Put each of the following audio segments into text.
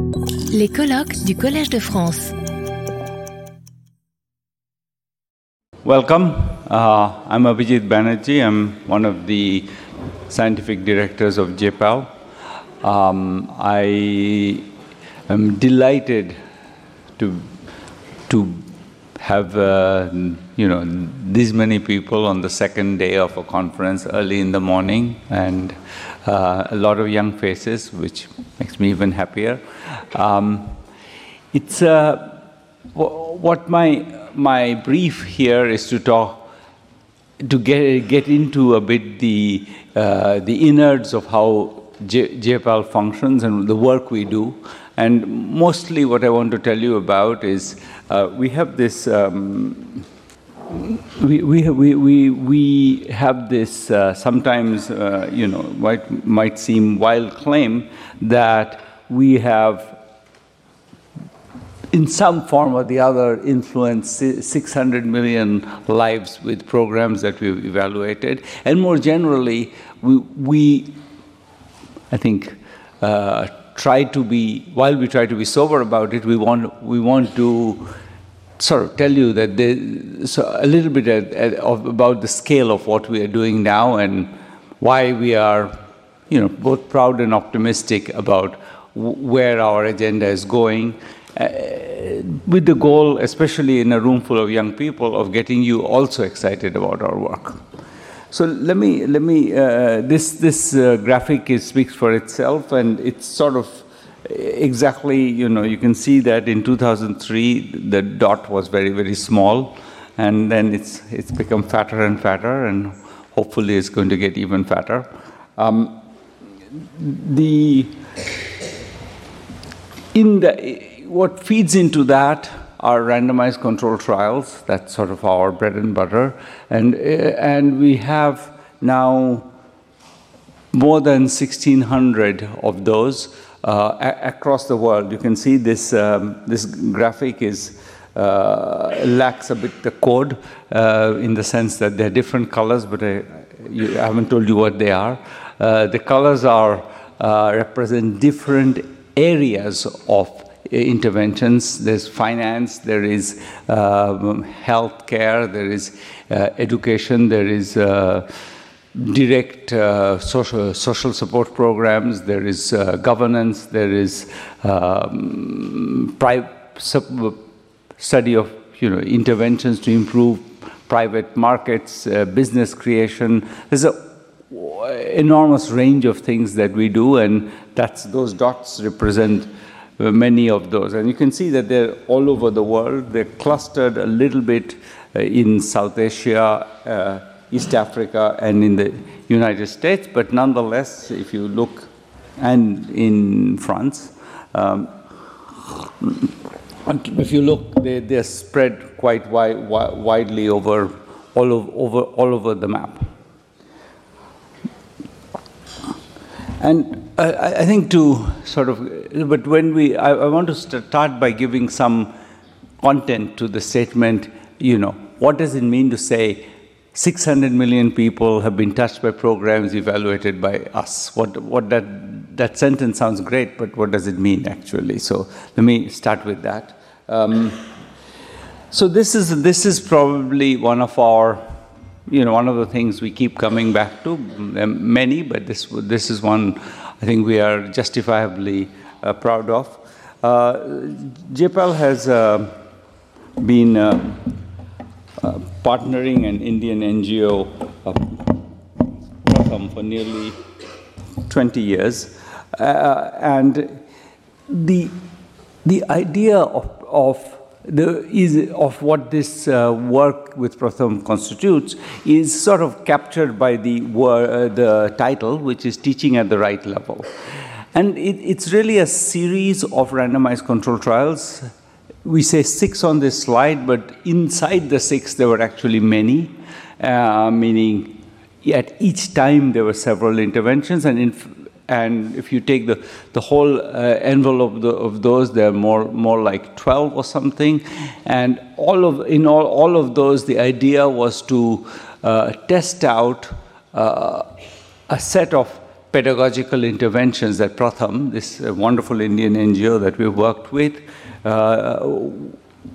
Les colloques du Collège de France. Welcome. Uh, I'm Abhijit Banerjee. I'm one of the scientific directors of JPAL. Um, I am delighted to to have uh, you know these many people on the second day of a conference early in the morning and a lot of young faces, which makes me even happier. Um, it's uh, what my my brief here is to talk to get get into a bit the uh, the innards of how J- JPAL functions and the work we do. And mostly, what I want to tell you about is uh, we have this. Um, we, we, we, we, we have this uh, sometimes, uh, you know, might, might seem wild claim that we have in some form or the other influenced 600 million lives with programs that we've evaluated. And more generally, we, we I think, uh, try to be, while we try to be sober about it, we want, we want to sort of tell you that there, so a little bit at, at, of, about the scale of what we are doing now and why we are, you know, both proud and optimistic about where our agenda is going, uh, with the goal, especially in a room full of young people, of getting you also excited about our work. So let me let me uh, this this uh, graphic is, speaks for itself, and it's sort of exactly you know you can see that in 2003 the dot was very very small, and then it's it's become fatter and fatter, and hopefully it's going to get even fatter. Um, the in the what feeds into that are randomized control trials. That's sort of our bread and butter. And, uh, and we have now more than 1,600 of those across the world. You can see this, um, this graphic is, uh, lacks a bit the code uh, in the sense that they're different colors, but I, you, I haven't told you what they are. Uh, the colors are uh, represent different areas of interventions. There's finance, there is um, health care, there is uh, education, there is uh, direct uh, social, social support programs, there is uh, governance, there is um, study of you know, interventions to improve private markets, uh, business creation. There's an enormous range of things that we do, and that's those dots represent many of those. And you can see that they're all over the world. They're clustered a little bit uh, in South Asia, uh, East Africa, and in the United States. But nonetheless, if you look, and in France, um, if you look, they, they're spread quite wi- wi- widely over all, of, over all over the map. And I, I, think to sort of, but when we, I, I, want to start by giving some content to the statement, you know, what does it mean to say 600 million people have been touched by programs evaluated by us? What, what that, that sentence sounds great, but what does it mean actually? So let me start with that. Um, so this is, this is probably one of our you know, one of the things we keep coming back to, many, but this, this is one I think we are justifiably uh, proud of. Uh, JPAL has uh, been partnering an Indian NGO Pratham for nearly 20 years. and the, the idea of, of the is of what this uh, work with Pratham constitutes is sort of captured by the uh, the title, which is teaching at the right level, and it, it's really a series of randomized control trials. We say six on this slide, but inside the six there were actually many, uh, meaning at each time there were several interventions, and in, and if you take the, the whole uh, envelope of, the, of those, they're more, more like 12 or something. And all of, in all, all of those, the idea was to uh, test out uh, a set of pedagogical interventions that Pratham, this uh, wonderful Indian NGO that we've worked with,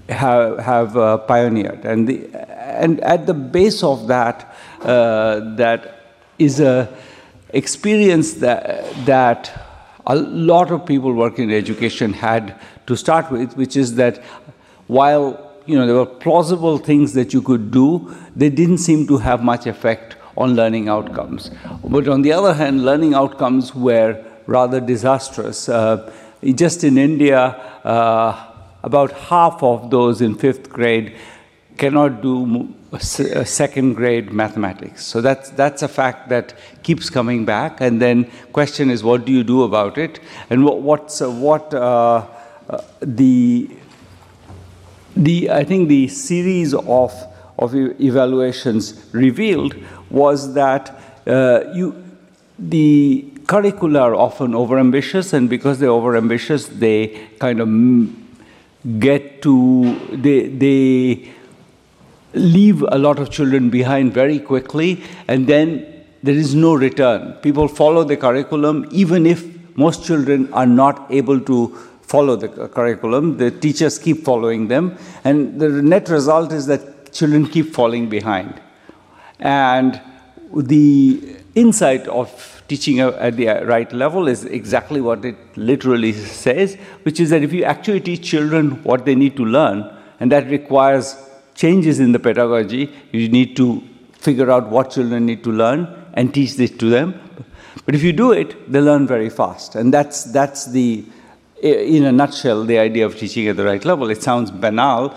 have, have uh, pioneered. And, the, and at the base of that, uh, that is a experience that, that a lot of people working in education had to start with, which is that while you know there were plausible things that you could do, they didn't seem to have much effect on learning outcomes. But on the other hand, learning outcomes were rather disastrous. Uh, just in India, uh, about half of those in fifth grade cannot do second grade mathematics. So that's, that's a fact that keeps coming back. And then question is, what do you do about it? And what, what's, uh, what uh, uh, the, the, I think the series of, of evaluations revealed was that uh, you, the curricula are often overambitious, and because they're overambitious, they kind of get to, they, they leave a lot of children behind very quickly, and then there is no return. People follow the curriculum, even if most children are not able to follow the curriculum. The teachers keep following them, and the net result is that children keep falling behind. And the insight of teaching at the right level is exactly what it literally says, which is that if you actually teach children what they need to learn, and that requires changes in the pedagogy, you need to figure out what children need to learn and teach this to them. But if you do it, they learn very fast. And that's, that's the, in a nutshell, the idea of teaching at the right level. It sounds banal,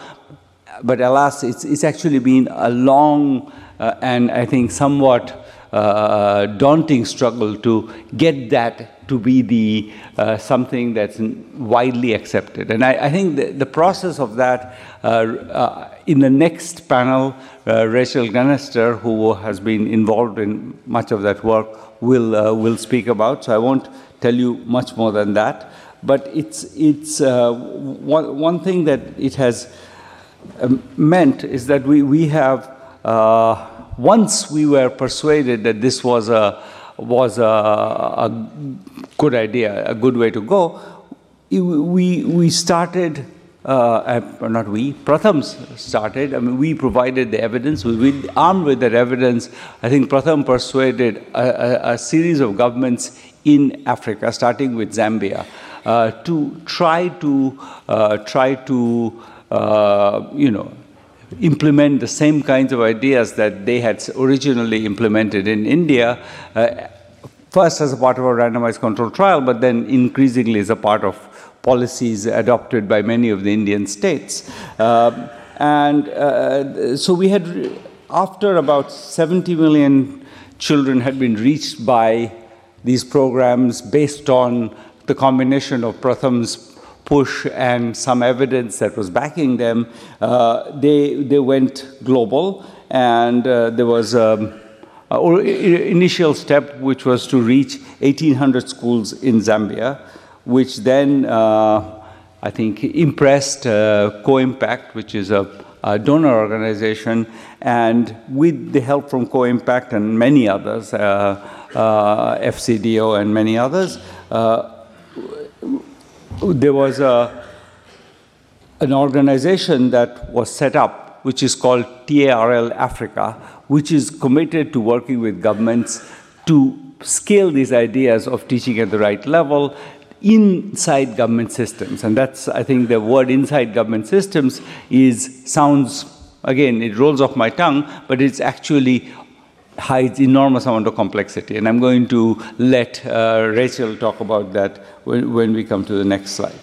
but alas, it's, it's actually been a long uh, and I think somewhat uh, daunting struggle to get that to be the uh, something that's widely accepted. And I, I think the, the, process of that uh, uh in the next panel, uh, Rachel Glennerster, who has been involved in much of that work, will uh, will speak about. So I won't tell you much more than that. But it's it's one one thing that it has um, meant is that we we have once we were persuaded that this was a was a, a good idea, a good way to go, we we started. Uh, not we, Pratham started. I mean, we provided the evidence. We, we armed with that evidence. I think Pratham persuaded a, a, a series of governments in Africa, starting with Zambia, uh, to try to uh, try to uh, you know implement the same kinds of ideas that they had originally implemented in India, uh, first as a part of a randomized control trial, but then increasingly as a part of policies adopted by many of the Indian states. Uh, and uh, so we had, after about 70 million children had been reached by these programs based on the combination of Pratham's push and some evidence that was backing them, uh, they, they went global. And uh, there was um, an initial step, which was to reach 1,800 schools in Zambia, which then, uh, I think, impressed uh, Co-Impact, which is a, a, donor organization, and with the help from Co-Impact and many others, uh, uh, FCDO and many others, there was a, an organization that was set up, which is called TARL Africa, which is committed to working with governments to scale these ideas of teaching at the right level inside government systems. And that's, I think, the word inside government systems is sounds, again, it rolls off my tongue, but it's actually hides enormous amount of complexity. And I'm going to let uh, Rachel talk about that when, when, we come to the next slide.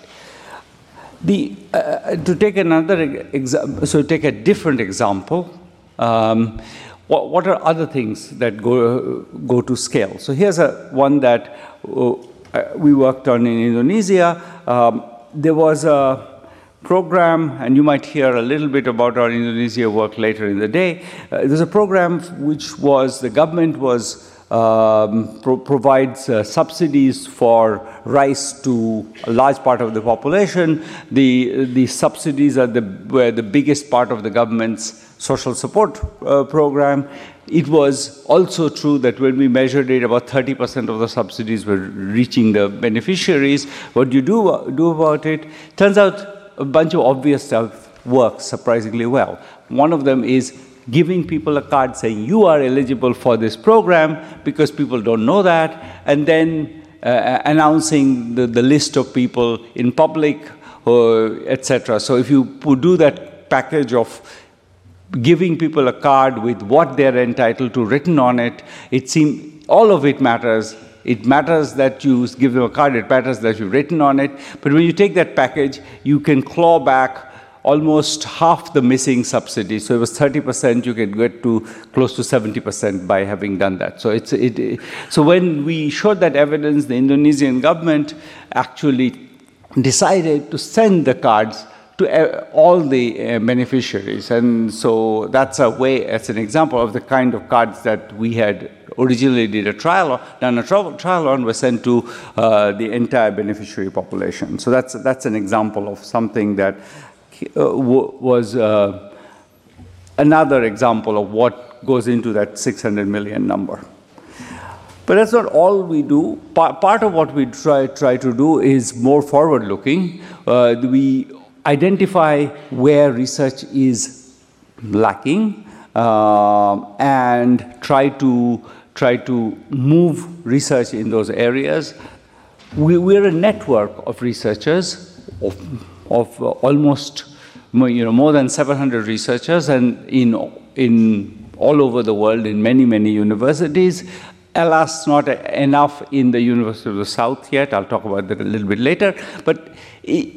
The, uh, to take another example, so take a different example, um, what, what, are other things that go, go to scale? So here's a, one that uh, we worked on in Indonesia. Um, there was a program, and you might hear a little bit about our Indonesia work later in the day. Uh, there's a program which was the government was um, pro provides uh, subsidies for rice to a large part of the population. The, the subsidies are the, were the biggest part of the government's social support uh, program. It was also true that when we measured it, about 30% of the subsidies were reaching the beneficiaries. What do you do, do about it? Turns out a bunch of obvious stuff works surprisingly well. One of them is giving people a card saying you are eligible for this program because people don't know that, and then uh, announcing the, the list of people in public, uh, etc. So if you do that package of giving people a card with what they're entitled to written on it, it seems all of it matters. It matters that you give them a card, it matters that you've written on it. But when you take that package, you can claw back almost half the missing subsidy. So it was 30%, you can get to close to 70% by having done that. So, it's, it, so when we showed that evidence, the Indonesian government actually decided to send the cards to uh, all the uh, beneficiaries. And so that's a way, as an example of the kind of cards that we had originally did a trial, done a trial on, were sent to uh, the entire beneficiary population. So that's, that's an example of something that uh, was uh, another example of what goes into that 600 million number. But that's not all we do. part of what we try, try to do is more forward looking. Uh, we identify where research is lacking uh, and try to, try to move research in those areas. We, we're a network of researchers, of, of almost you know, more than 700 researchers and in, in all over the world in many, many universities. Alas, not enough in the University of the South yet. I'll talk about that a little bit later. But it,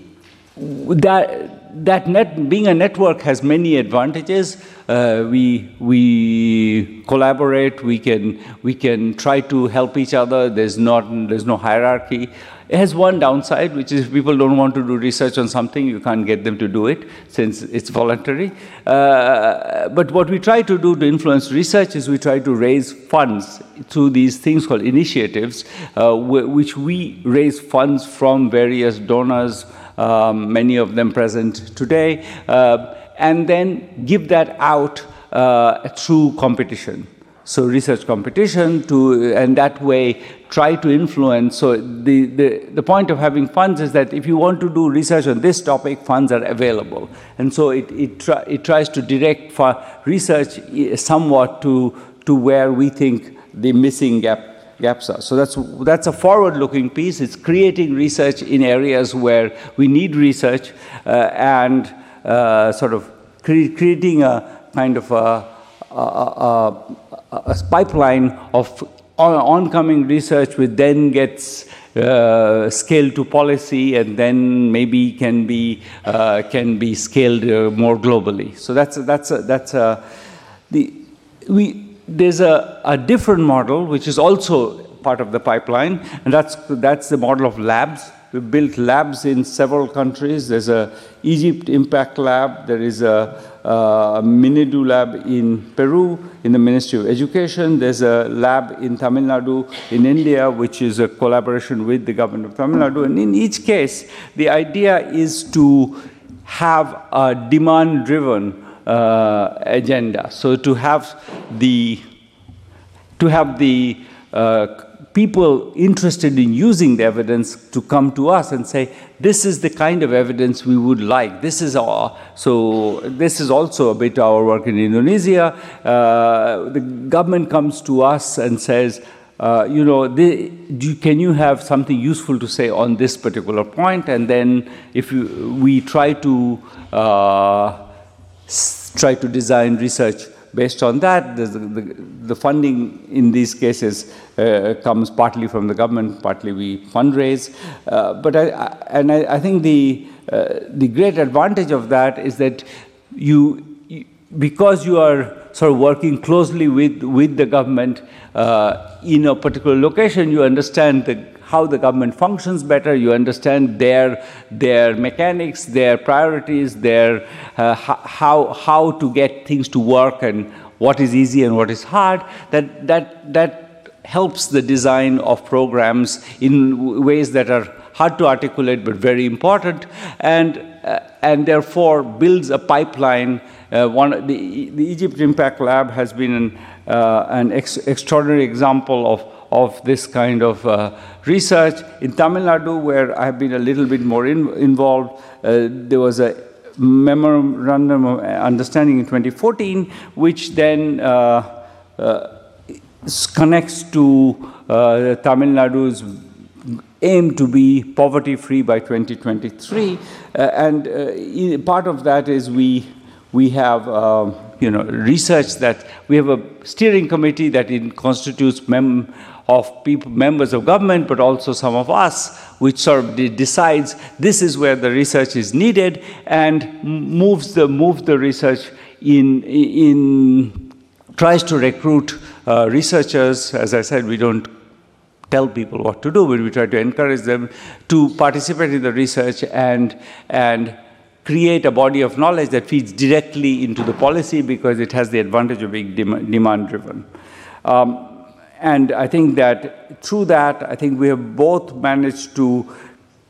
that, that net, being a network has many advantages. Uh, we, we collaborate, we can, we can try to help each other. There's, not, there's no hierarchy. It has one downside, which is if people don't want to do research on something, you can't get them to do it since it's voluntary. Uh, but what we try to do to influence research is we try to raise funds through these things called initiatives, uh, which we raise funds from various donors, um, many of them present today, uh, and then give that out uh, through competition. So research competition to and that way try to influence. So the, the the point of having funds is that if you want to do research on this topic funds are available. And so it it, try, it tries to direct for research somewhat to to where we think the missing gap gaps are. So that's that's a forward-looking piece. It's creating research in areas where we need research uh, and uh, sort of cre creating a kind of a, a, a a pipeline of oncoming research which then gets uh, scaled to policy and then maybe can be uh, can be scaled uh, more globally. So that's that's a, that's the we there's a, a different model which is also part of the pipeline and that's that's the model of labs We've built labs in several countries. There's a Egypt Impact Lab. There is a, a Minedu lab in Peru in the Ministry of Education. There's a lab in Tamil Nadu in India, which is a collaboration with the government of Tamil Nadu. And in each case, the idea is to have a demand-driven uh, agenda. So to have the to have the uh, people interested in using the evidence to come to us and say, this is the kind of evidence we would like. This is our, so this is also a bit our work in Indonesia. Uh, the government comes to us and says, uh, you know, you, can you have something useful to say on this particular point? And then if you, we try to uh, try to design research based on that, the, the, the, funding in these cases uh, comes partly from the government, partly we fundraise. Uh, but I, I, and I, I, think the, uh, the great advantage of that is that you, you, because you are sort of working closely with, with the government uh, in a particular location, you understand the how the government functions better, you understand their, their mechanics, their priorities, their, uh, how, how to get things to work and what is easy and what is hard, that, that, that helps the design of programs in ways that are hard to articulate but very important, and, uh, and therefore builds a pipeline. Uh, one, the, the Egypt Impact Lab has been an, uh, an ex extraordinary example of, of this kind of uh, research. In Tamil Nadu, where I have been a little bit more in, involved, uh, there was a memorandum of understanding in 2014, which then uh, connects to Tamil Nadu's aim to be poverty free by 2023. Uh, and uh, part of that is we, we have uh, you know, research that we have a steering committee that constitutes mem of people, members of government, but also some of us, which sort of decides this is where the research is needed and moves the, moves the research in, in tries to recruit uh, researchers. As I said, we don't tell people what to do, but we try to encourage them to participate in the research and, and create a body of knowledge that feeds directly into the policy because it has the advantage of being dem demand driven. Um, and I think that through that, I think we have both managed to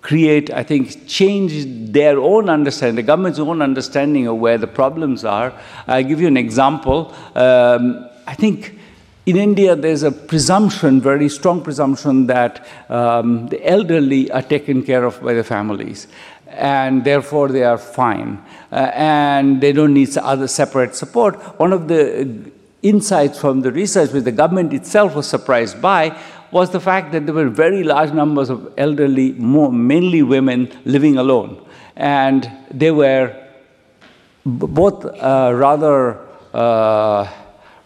create, I think, change their own understanding, the government's own understanding of where the problems are. I'll give you an example. Um, I think in India, there's a presumption, very strong presumption, that um, the elderly are taken care of by the families, and therefore they are fine, uh, and they don't need other separate support. One of the insights from the research, which the government itself was surprised by, was the fact that there were very large numbers of elderly, more, mainly women, living alone. And they were both uh, rather uh,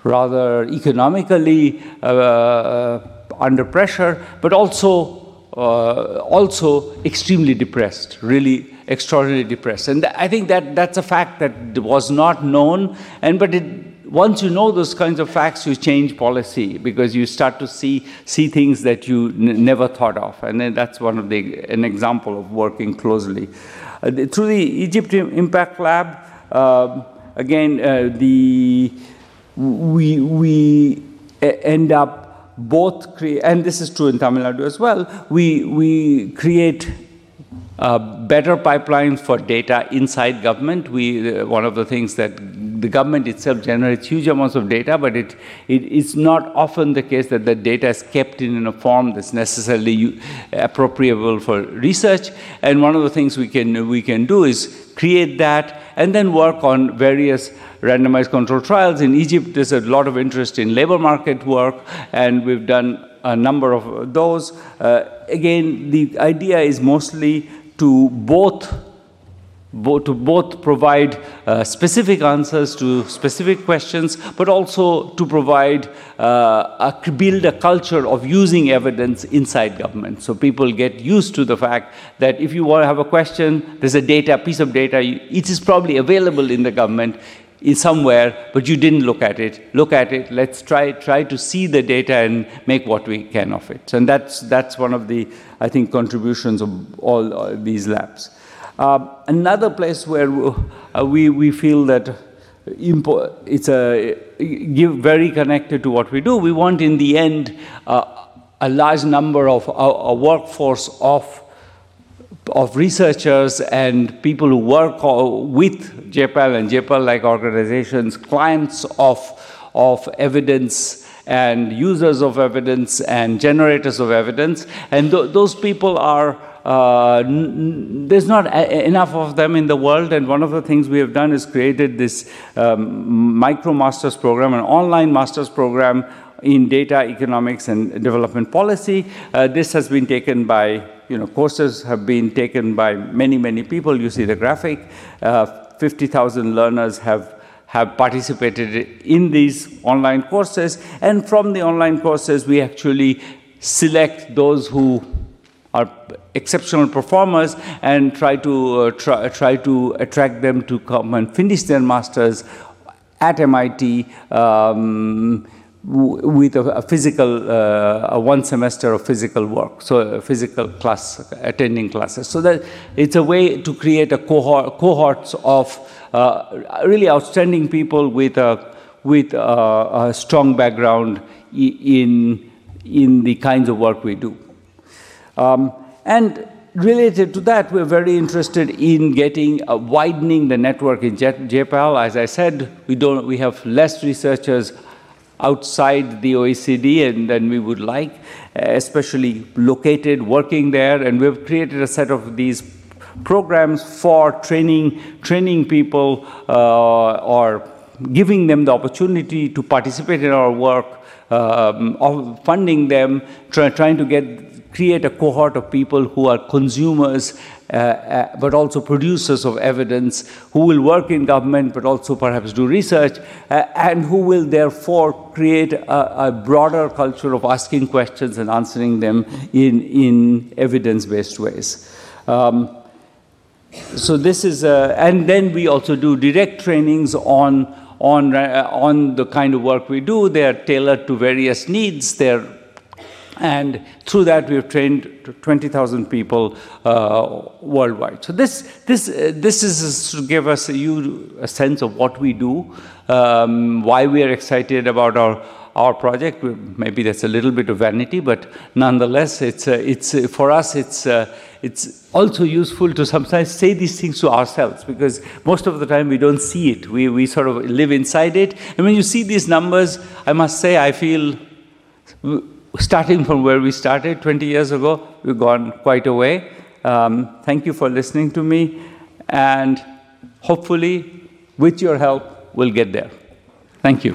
rather economically uh, uh, under pressure, but also uh, also extremely depressed, really extraordinarily depressed. And I think that that's a fact that was not known, and but it, once you know those kinds of facts, you change policy because you start to see see things that you never thought of, and then that's one of the an example of working closely uh, the, through the Egypt Impact Lab. Uh, again, uh, the we, we end up both create, and this is true in Tamil Nadu as well, we, we create uh, better pipelines for data inside government. We, uh, one of the things that the government itself generates huge amounts of data, but it, it, it's not often the case that the data is kept in a form that's necessarily appropriable for research. And one of the things we can, we can do is create that and then work on various randomized control trials. In Egypt, there's a lot of interest in labor market work, and we've done a number of those. Uh, again, the idea is mostly to both both, to both provide uh, specific answers to specific questions, but also to provide, uh, a, build a culture of using evidence inside government. So people get used to the fact that if you want to have a question, there's a data, piece of data, it is probably available in the government in somewhere, but you didn't look at it. Look at it. Let's try try to see the data and make what we can of it. And that's that's one of the I think contributions of all these labs. Uh, another place where uh, we we feel that it's a very connected to what we do. We want in the end uh, a large number of a, a workforce of of researchers and people who work with JPAL and JPAL-like organizations, clients of, of evidence and users of evidence and generators of evidence. And th those people are, uh, there's not enough of them in the world. And one of the things we have done is created this um, micro master's program, an online master's program in data economics and development policy. Uh, this has been taken by you know, courses have been taken by many, many people. You see the graphic. Uh, 50,000 learners have have participated in these online courses. And from the online courses, we actually select those who are exceptional performers and try to, uh, try, try to attract them to come and finish their masters at MIT. Um, with a, a physical, uh, a one semester of physical work, so a physical class, attending classes. So that it's a way to create a cohort, cohorts of uh, really outstanding people with a, with a, a strong background in in the kinds of work we do. Um, and related to that, we're very interested in getting uh, widening the network in JPAL. As I said, we don't we have less researchers outside the OECD and than we would like, especially located working there. And we've created a set of these programs for training training people uh, or giving them the opportunity to participate in our work, um, funding them, try, trying to get create a cohort of people who are consumers uh, uh, but also producers of evidence, who will work in government but also perhaps do research, uh, and who will therefore create a, a, broader culture of asking questions and answering them in, in evidence based ways. Um, so this is, uh, and then we also do direct trainings on on uh, on the kind of work we do. They are tailored to various needs. They're and through that, we've trained 20,000 people uh, worldwide. So this, this, uh, this is to give us a, you a sense of what we do, um, why we are excited about our, our project. Maybe that's a little bit of vanity, but nonetheless, it's, uh, it's, uh, for us, it's, uh, it's also useful to sometimes say these things to ourselves because most of the time we don't see it. We, we sort of live inside it. And when you see these numbers, I must say, I feel starting from where we started 20 years ago, we've gone quite a way. Um, thank you for listening to me, and hopefully, with your help, we'll get there. Thank you.